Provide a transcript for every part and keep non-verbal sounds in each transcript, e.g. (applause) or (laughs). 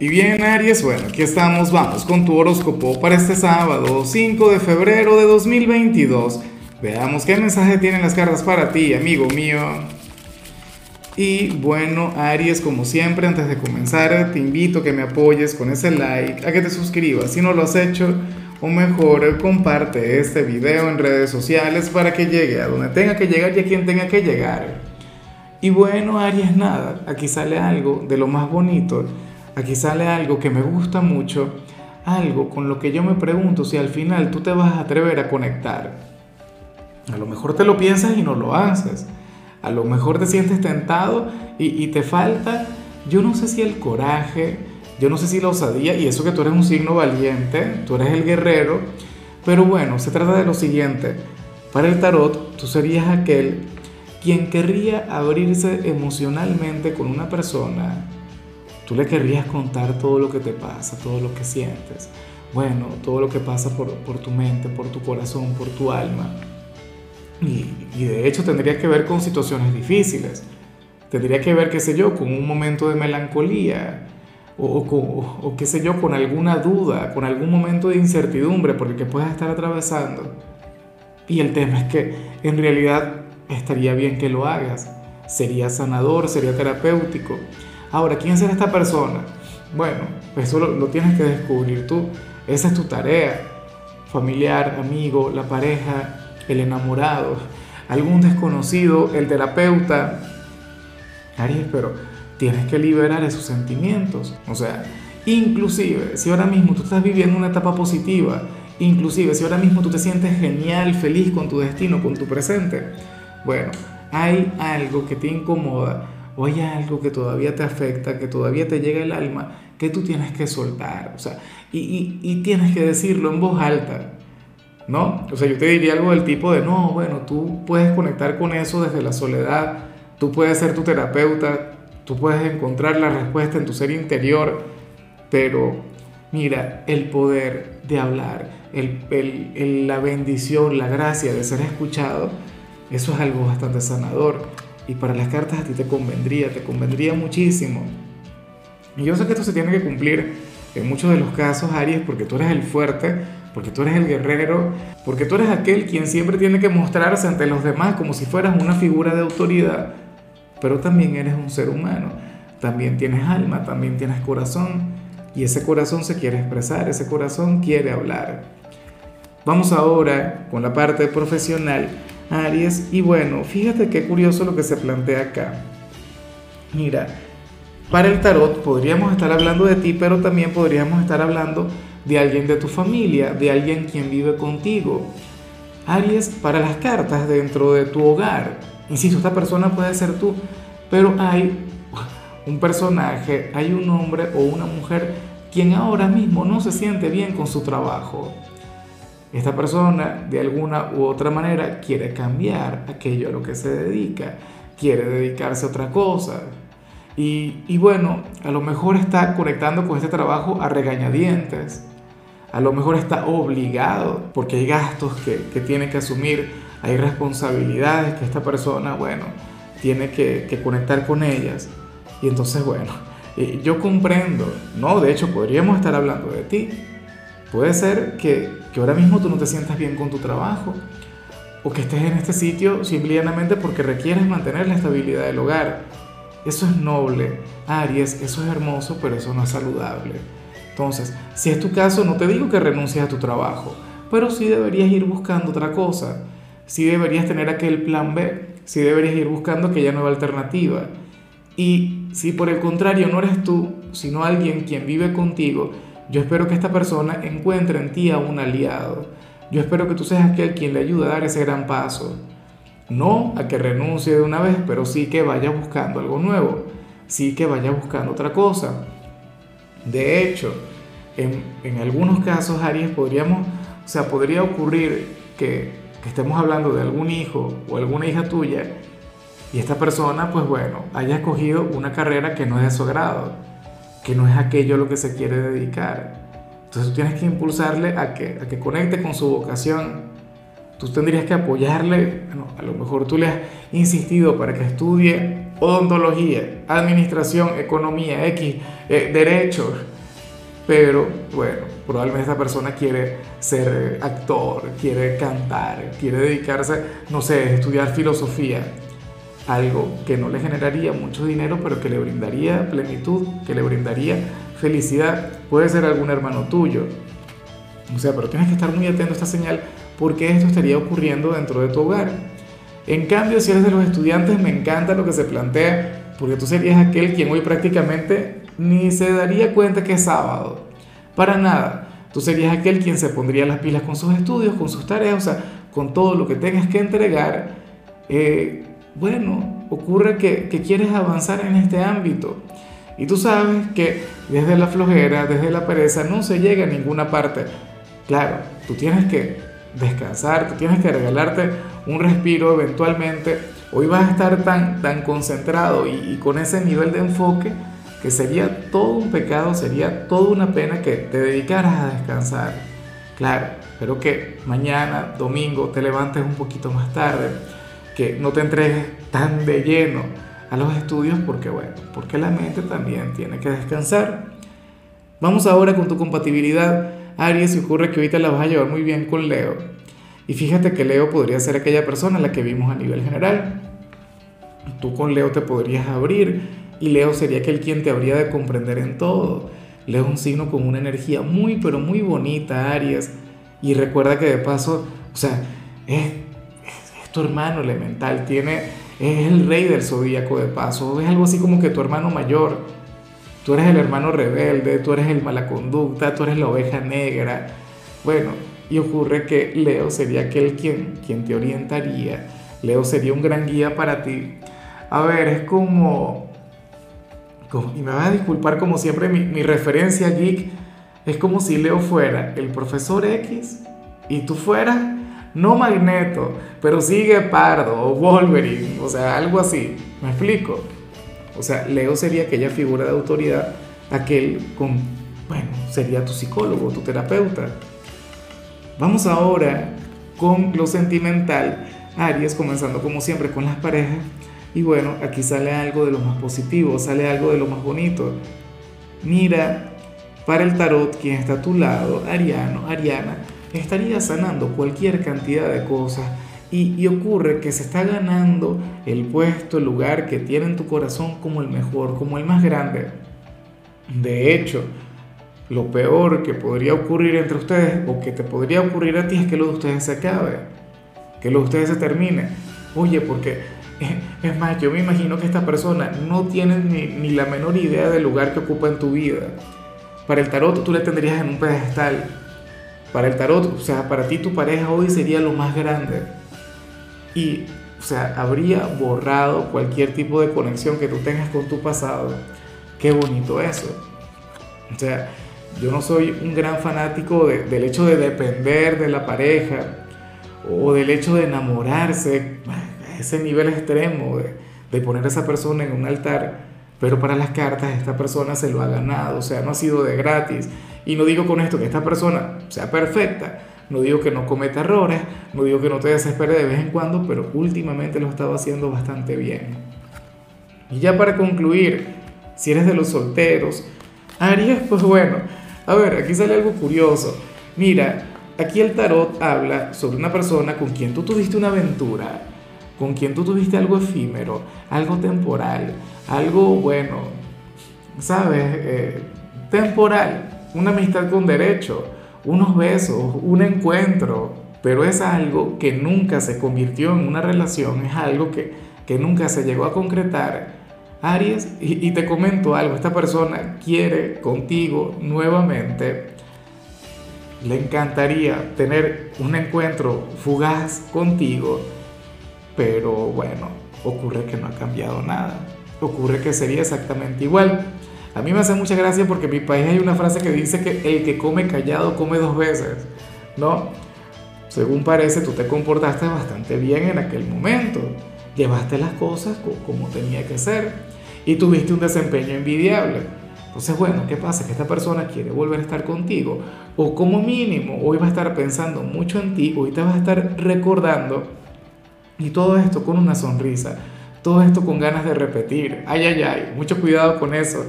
Y bien, Aries, bueno, aquí estamos, vamos con tu horóscopo para este sábado, 5 de febrero de 2022. Veamos qué mensaje tienen las cartas para ti, amigo mío. Y bueno, Aries, como siempre, antes de comenzar, te invito a que me apoyes con ese like, a que te suscribas si no lo has hecho, o mejor, comparte este video en redes sociales para que llegue a donde tenga que llegar y a quien tenga que llegar. Y bueno, Aries, nada, aquí sale algo de lo más bonito Aquí sale algo que me gusta mucho, algo con lo que yo me pregunto si al final tú te vas a atrever a conectar. A lo mejor te lo piensas y no lo haces. A lo mejor te sientes tentado y, te falta, yo no sé si el coraje, yo no sé si la osadía, y eso que tú eres un signo valiente, tú eres el guerrero, pero bueno, se trata de lo siguiente. Para el tarot, tú serías aquel quien querría abrirse emocionalmente con una persona Tú le querrías contar todo lo que te pasa, todo lo que sientes. Bueno, todo lo que pasa por, tu mente, por tu corazón, por tu alma. Y, de hecho tendría que ver con situaciones difíciles. Tendría que ver, qué sé yo, con un momento de melancolía. O, o, qué sé yo, con alguna duda, con algún momento de incertidumbre por el que puedas estar atravesando. Y el tema es que en realidad estaría bien que lo hagas. Sería sanador, sería terapéutico. Ahora, ¿quién será esta persona? Bueno, eso lo, tienes que descubrir tú. Esa es tu tarea. Familiar, amigo, la pareja, el enamorado, algún desconocido, el terapeuta. Aries, pero tienes que liberar esos sentimientos. O sea, inclusive si ahora mismo tú estás viviendo una etapa positiva, inclusive si ahora mismo tú te sientes genial, feliz con tu destino, con tu presente, bueno, hay algo que te incomoda o hay algo que todavía te afecta, que todavía te llega el alma, que tú tienes que soltar, o sea, y, tienes que decirlo en voz alta, ¿no? O sea, yo te diría algo del tipo de, no, bueno, tú puedes conectar con eso desde la soledad, tú puedes ser tu terapeuta, tú puedes encontrar la respuesta en tu ser interior, pero mira, el poder de hablar, la bendición, la gracia de ser escuchado, eso es algo bastante sanador. Y para las cartas a ti te convendría, te convendría muchísimo. Y yo sé que esto se tiene que cumplir en muchos de los casos, Aries, porque tú eres el fuerte, porque tú eres el guerrero, porque tú eres aquel quien siempre tiene que mostrarse ante los demás como si fueras una figura de autoridad, pero también eres un ser humano, también tienes alma, también tienes corazón, y ese corazón se quiere expresar, ese corazón quiere hablar. Vamos ahora con la parte profesional Aries. Y bueno, fíjate qué curioso lo que se plantea acá. Mira, para el tarot podríamos estar hablando de ti, pero también podríamos estar hablando de alguien de tu familia, de alguien quien vive contigo. Aries, para las cartas dentro de tu hogar. Insisto, esta persona puede ser tú, pero hay un personaje, hay un hombre o una mujer quien ahora mismo no se siente bien con su trabajo esta persona de alguna u otra manera quiere cambiar aquello a lo que se dedica, quiere dedicarse a otra cosa. Y, bueno, a lo mejor está conectando con este trabajo a regañadientes. A lo mejor está obligado porque hay gastos que, que tiene que asumir, hay responsabilidades que esta persona, bueno, tiene que, que conectar con ellas. Y entonces, bueno, eh, yo comprendo, ¿no? De hecho, podríamos estar hablando de ti. Puede ser que, que ahora mismo tú no te sientas bien con tu trabajo o que estés en este sitio simplemente porque requieres mantener la estabilidad del hogar. Eso es noble, Aries, eso es hermoso, pero eso no es saludable. Entonces, si es tu caso, no te digo que renuncies a tu trabajo, pero sí deberías ir buscando otra cosa. Sí deberías tener aquel plan B, sí deberías ir buscando aquella nueva alternativa. Y si por el contrario no eres tú, sino alguien quien vive contigo, yo espero que esta persona encuentre en ti a un aliado. Yo espero que tú seas aquel quien le ayude a dar ese gran paso. No a que renuncie de una vez, pero sí que vaya buscando algo nuevo. Sí que vaya buscando otra cosa. De hecho, en, en algunos casos, Aries, podríamos, o sea, podría ocurrir que, que estemos hablando de algún hijo o alguna hija tuya y esta persona, pues bueno, haya escogido una carrera que no es de su agrado que no es aquello a lo que se quiere dedicar. Entonces tú tienes que impulsarle a que, a que conecte con su vocación. Tú tendrías que apoyarle, a lo mejor tú le has insistido para que estudie odontología, administración, economía, X, eh, derechos. Pero bueno, probablemente esta persona quiere ser actor, quiere cantar, quiere dedicarse, no sé, estudiar filosofía. Algo que no le generaría mucho dinero, pero que le brindaría plenitud, que le brindaría felicidad. Puede ser algún hermano tuyo. O sea, pero tienes que estar muy atento a esta señal porque esto estaría ocurriendo dentro de tu hogar. En cambio, si eres de los estudiantes, me encanta lo que se plantea, porque tú serías aquel quien hoy prácticamente ni se daría cuenta que es sábado. Para nada. Tú serías aquel quien se pondría las pilas con sus estudios, con sus tareas, o sea, con todo lo que tengas que entregar. Eh, bueno, ocurre que, quieres avanzar en este ámbito. Y tú sabes que desde la flojera, desde la pereza, no se llega a ninguna parte. Claro, tú tienes que descansar, tú tienes que regalarte un respiro eventualmente. Hoy vas a estar tan, tan concentrado y, con ese nivel de enfoque que sería todo un pecado, sería toda una pena que te dedicaras a descansar. Claro, pero que mañana, domingo, te levantes un poquito más tarde, que no te entregues tan de lleno a los estudios porque, bueno, porque la mente también tiene que descansar. Vamos ahora con tu compatibilidad Aries, y ocurre que ahorita la vas a llevar muy bien con Leo. Y fíjate que Leo podría ser aquella persona a la que vimos a nivel general. Tú con Leo te podrías abrir y Leo sería aquel quien te habría de comprender en todo. Leo es un signo con una energía muy, pero muy bonita, Aries. Y recuerda que de paso, o sea, es, tu hermano elemental, tiene, es el rey del zodíaco de paso. Es algo así como que tu hermano mayor Tú eres el hermano rebelde, tú eres el mala conducta, tú eres la oveja negra. Bueno, y ocurre que Leo sería aquel quien, quien te orientaría. Leo sería un gran guía para ti. A ver, es como, y me vas a disculpar como siempre, mi, mi referencia geek es como si Leo fuera el profesor X y tú fueras no Magneto, pero sigue Pardo o Wolverine, o sea, algo así. ¿Me explico? O sea, Leo sería aquella figura de autoridad, aquel con, bueno, sería tu psicólogo, tu terapeuta. Vamos ahora con lo sentimental. Aries, comenzando como siempre con las parejas. Y bueno, aquí sale algo de lo más positivo, sale algo de lo más bonito. Mira, para el tarot, quien está a tu lado, Ariano, Ariana, estaría sanando cualquier cantidad de cosas y, ocurre que se está ganando el puesto, el lugar que tiene en tu corazón como el mejor, como el más grande. De hecho, lo peor que podría ocurrir entre ustedes o que te podría ocurrir a ti es que lo de ustedes se acabe, que lo de ustedes se termine. Oye, porque (laughs) es más, yo me imagino que esta persona no tiene ni, ni la menor idea del lugar que ocupa en tu vida. Para el tarot tú le tendrías en un pedestal. Para el tarot, o sea, para ti tu pareja hoy sería lo más grande y, o sea, habría borrado cualquier tipo de conexión que tú tengas con tu pasado. Qué bonito eso. O sea, yo no soy un gran fanático del hecho de depender de la pareja o del hecho de enamorarse a ese nivel extremo de, de poner a esa persona en un altar. Pero para las cartas esta persona se lo ha ganado, o sea, no ha sido de gratis. Y no digo con esto que esta persona sea perfecta, no digo que no cometa errores, no digo que no te desespere de vez en cuando, pero últimamente lo estaba haciendo bastante bien. Y ya para concluir, si eres de los solteros, Aries, pues bueno, a ver, aquí sale algo curioso. Mira, aquí el tarot habla sobre una persona con quien tú tuviste una aventura, con quien tú tuviste algo efímero, algo temporal, algo bueno, ¿sabes? Eh, temporal, una amistad con derecho unos besos, un encuentro, pero es algo que nunca se convirtió en una relación, es algo que, que nunca se llegó a concretar. Aries, y, te comento algo, esta persona quiere contigo nuevamente, le encantaría tener un encuentro fugaz contigo, pero bueno, ocurre que no ha cambiado nada, ocurre que sería exactamente igual. A mí me hace mucha gracia porque en mi país hay una frase que dice que el que come callado come dos veces, ¿no? Según parece, tú te comportaste bastante bien en aquel momento, llevaste las cosas como tenía que ser y tuviste un desempeño envidiable. Entonces, bueno, ¿qué pasa? Que esta persona quiere volver a estar contigo o como mínimo hoy va a estar pensando mucho en ti, hoy te va a estar recordando y todo esto con una sonrisa todo esto con ganas de repetir. Ay, ay, ay, mucho cuidado con eso,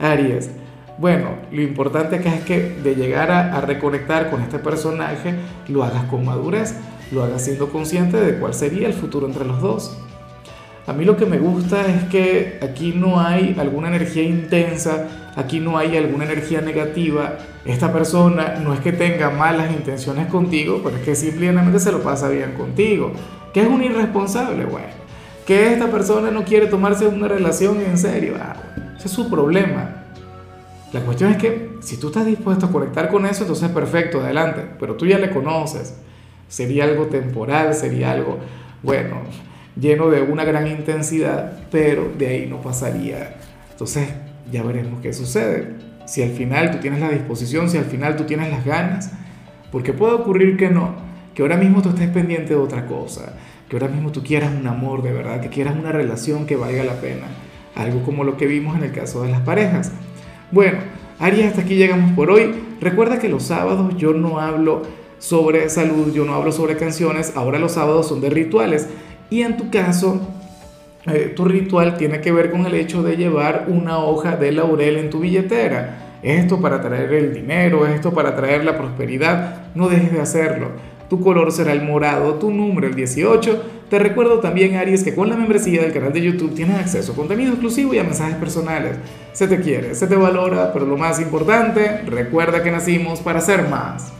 Aries. Bueno, lo importante acá es que de llegar a, a, reconectar con este personaje, lo hagas con madurez, lo hagas siendo consciente de cuál sería el futuro entre los dos. A mí lo que me gusta es que aquí no hay alguna energía intensa, aquí no hay alguna energía negativa. Esta persona no es que tenga malas intenciones contigo, pero es que simplemente se lo pasa bien contigo. Que es un irresponsable, bueno. Que esta persona no quiere tomarse una relación en serio. Ah, ese es su problema. La cuestión es que si tú estás dispuesto a conectar con eso, entonces perfecto, adelante. Pero tú ya le conoces. Sería algo temporal, sería algo, bueno, lleno de una gran intensidad, pero de ahí no pasaría. Entonces ya veremos qué sucede. Si al final tú tienes la disposición, si al final tú tienes las ganas, porque puede ocurrir que no, que ahora mismo tú estés pendiente de otra cosa, que ahora mismo tú quieras un amor de verdad, que quieras una relación que valga la pena, algo como lo que vimos en el caso de las parejas. Bueno, Aries, hasta aquí llegamos por hoy. Recuerda que los sábados yo no hablo sobre salud, yo no hablo sobre canciones, ahora los sábados son de rituales. Y en tu caso, eh, tu ritual tiene que ver con el hecho de llevar una hoja de laurel en tu billetera. Esto para traer el dinero, esto para traer la prosperidad. No dejes de hacerlo. Tu color será el morado, tu número el 18. Te recuerdo también, Aries, que con la membresía del canal de YouTube tienes acceso a contenido exclusivo y a mensajes personales. Se te quiere, se te valora, pero lo más importante, recuerda que nacimos para ser más.